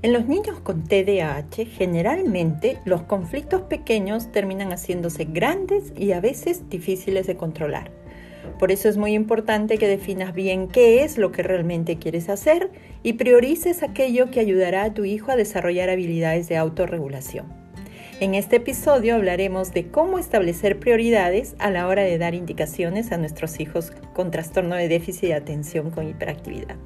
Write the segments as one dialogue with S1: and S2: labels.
S1: En los niños con TDAH, generalmente los conflictos pequeños terminan haciéndose grandes y a veces difíciles de controlar. Por eso es muy importante que definas bien qué es lo que realmente quieres hacer y priorices aquello que ayudará a tu hijo a desarrollar habilidades de autorregulación. En este episodio hablaremos de cómo establecer prioridades a la hora de dar indicaciones a nuestros hijos con trastorno de déficit de atención con hiperactividad.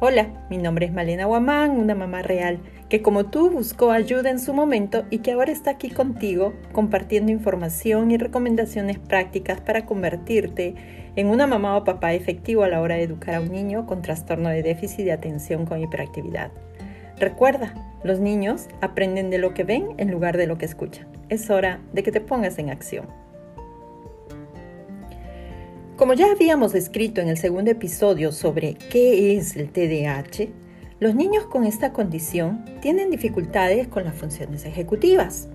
S1: Hola, mi nombre es Malena Guamán, una mamá real que como tú buscó ayuda en su momento y que ahora está aquí contigo compartiendo información y recomendaciones prácticas para convertirte en una mamá o papá efectivo a la hora de educar a un niño con trastorno de déficit de atención con hiperactividad. Recuerda, los niños aprenden de lo que ven en lugar de lo que escuchan. Es hora de que te pongas en acción. Como ya habíamos escrito en el segundo episodio sobre qué es el TDAH, los niños con esta condición tienen dificultades con las funciones ejecutivas,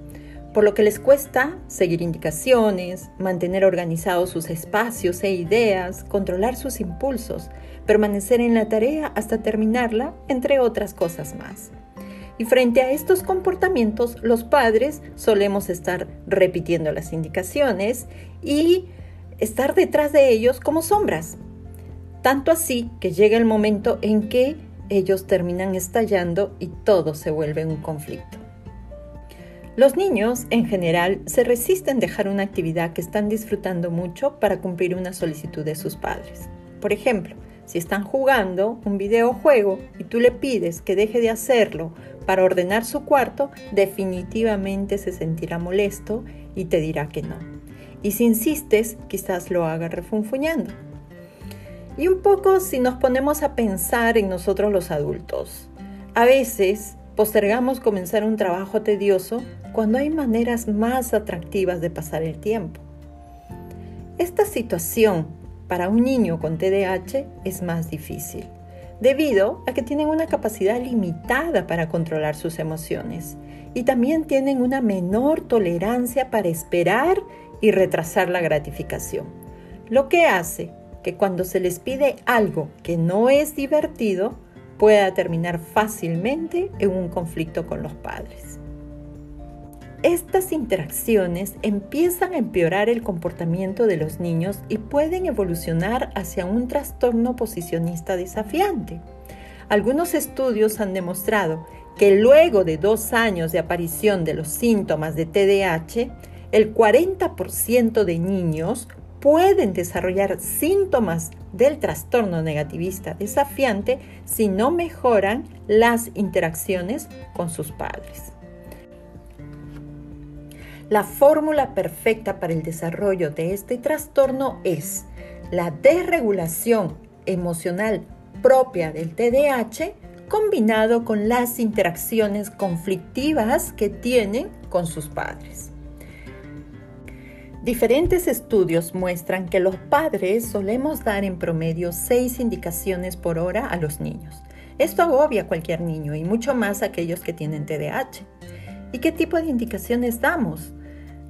S1: por lo que les cuesta seguir indicaciones, mantener organizados sus espacios e ideas, controlar sus impulsos, permanecer en la tarea hasta terminarla, entre otras cosas más. Y frente a estos comportamientos, los padres solemos estar repitiendo las indicaciones y estar detrás de ellos como sombras. Tanto así que llega el momento en que ellos terminan estallando y todo se vuelve un conflicto. Los niños, en general, se resisten a dejar una actividad que están disfrutando mucho para cumplir una solicitud de sus padres. Por ejemplo, si están jugando un videojuego y tú le pides que deje de hacerlo para ordenar su cuarto, definitivamente se sentirá molesto y te dirá que no y si insistes, quizás lo haga refunfuñando. Y un poco si nos ponemos a pensar en nosotros los adultos. A veces postergamos comenzar un trabajo tedioso cuando hay maneras más atractivas de pasar el tiempo. Esta situación para un niño con TDAH es más difícil, debido a que tienen una capacidad limitada para controlar sus emociones y también tienen una menor tolerancia para esperar y retrasar la gratificación. Lo que hace que cuando se les pide algo que no es divertido, pueda terminar fácilmente en un conflicto con los padres. Estas interacciones empiezan a empeorar el comportamiento de los niños y pueden evolucionar hacia un trastorno posicionista desafiante. Algunos estudios han demostrado que luego de dos años de aparición de los síntomas de TDAH, el 40% de niños pueden desarrollar síntomas del trastorno negativista desafiante si no mejoran las interacciones con sus padres. La fórmula perfecta para el desarrollo de este trastorno es la desregulación emocional propia del TDAH combinado con las interacciones conflictivas que tienen con sus padres. Diferentes estudios muestran que los padres solemos dar en promedio seis indicaciones por hora a los niños. Esto agobia a cualquier niño y mucho más a aquellos que tienen TDAH. ¿Y qué tipo de indicaciones damos?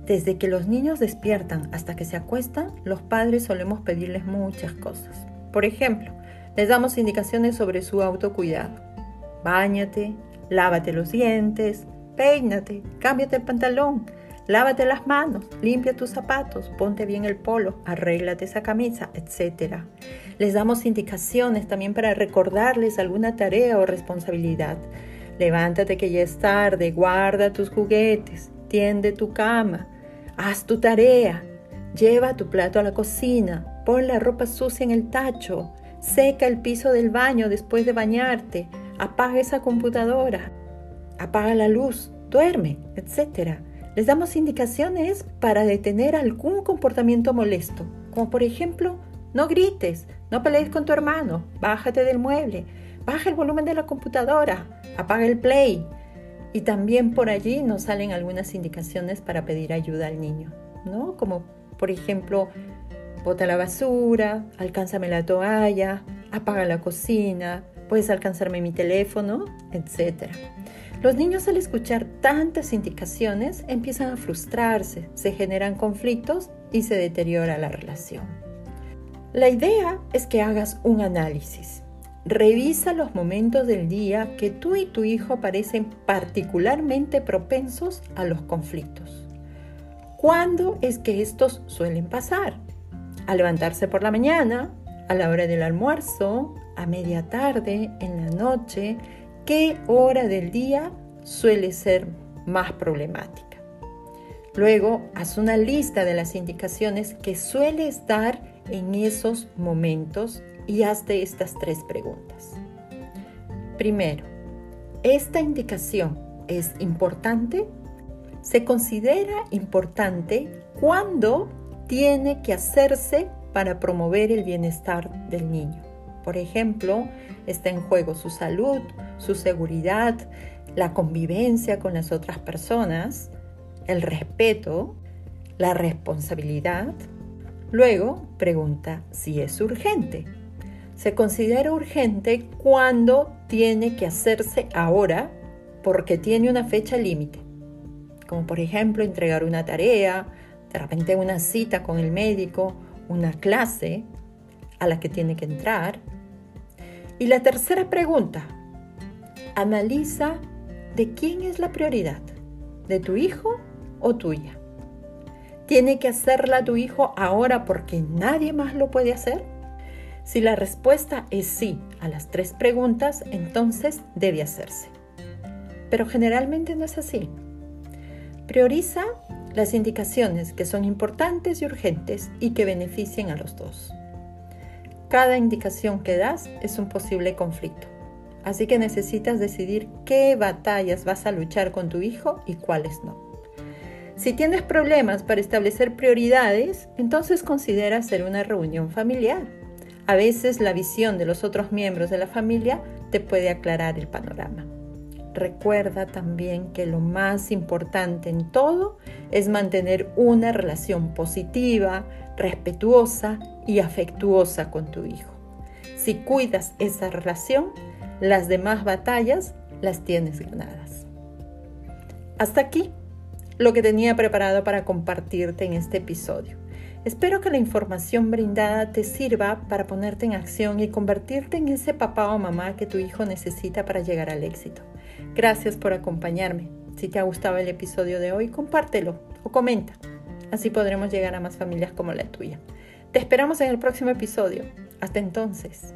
S1: Desde que los niños despiertan hasta que se acuestan, los padres solemos pedirles muchas cosas. Por ejemplo, les damos indicaciones sobre su autocuidado. Báñate, lávate los dientes, peínate, cámbiate el pantalón, Lávate las manos, limpia tus zapatos, ponte bien el polo, arréglate esa camisa, etc. Les damos indicaciones también para recordarles alguna tarea o responsabilidad. Levántate que ya es tarde, guarda tus juguetes, tiende tu cama, haz tu tarea, lleva tu plato a la cocina, pon la ropa sucia en el tacho, seca el piso del baño después de bañarte, apaga esa computadora, apaga la luz, duerme, etc les damos indicaciones para detener algún comportamiento molesto, como por ejemplo, no grites, no pelees con tu hermano, bájate del mueble, baja el volumen de la computadora, apaga el play. Y también por allí nos salen algunas indicaciones para pedir ayuda al niño, ¿no? Como por ejemplo, bota la basura, alcánzame la toalla, apaga la cocina, puedes alcanzarme mi teléfono, etc. Los niños al escuchar tantas indicaciones empiezan a frustrarse, se generan conflictos y se deteriora la relación. La idea es que hagas un análisis. revisa los momentos del día que tú y tu hijo parecen particularmente propensos a los conflictos. ¿Cuándo es que estos suelen pasar? A levantarse por la mañana, a la hora del almuerzo, a media tarde, en la noche. ¿Qué hora del día suele ser más problemática? Luego, haz una lista de las indicaciones que sueles dar en esos momentos y hazte estas tres preguntas. Primero, ¿esta indicación es importante? Se considera importante cuando tiene que hacerse para promover el bienestar del niño. Por ejemplo, está en juego su salud, su seguridad, la convivencia con las otras personas, el respeto, la responsabilidad. Luego pregunta si es urgente. Se considera urgente cuando tiene que hacerse ahora porque tiene una fecha límite, como por ejemplo entregar una tarea, de repente una cita con el médico, una clase a la que tiene que entrar. Y la tercera pregunta, analiza de quién es la prioridad, de tu hijo o tuya. ¿Tiene que hacerla tu hijo ahora porque nadie más lo puede hacer? Si la respuesta es sí a las tres preguntas, entonces debe hacerse. Pero generalmente no es así. Prioriza las indicaciones que son importantes y urgentes y que beneficien a los dos. Cada indicación que das es un posible conflicto, así que necesitas decidir qué batallas vas a luchar con tu hijo y cuáles no. Si tienes problemas para establecer prioridades, entonces considera hacer una reunión familiar a veces la visión de los otros miembros de la familia te puede aclarar el panorama. Recuerda también que lo más importante en todo es mantener una relación positiva, respetuosa y afectuosa con tu hijo. Si cuidas esa relación, las demás batallas las tienes ganadas. Hasta aquí lo que tenía preparado para compartirte en este episodio. Espero que la información brindada te sirva para ponerte en acción y convertirte en ese papá o mamá que tu hijo necesita para llegar al éxito. Gracias por acompañarme. Si te ha gustado el episodio de hoy, compártelo o comenta. Así podremos llegar a más familias como la tuya. Te esperamos en el próximo episodio. Hasta entonces.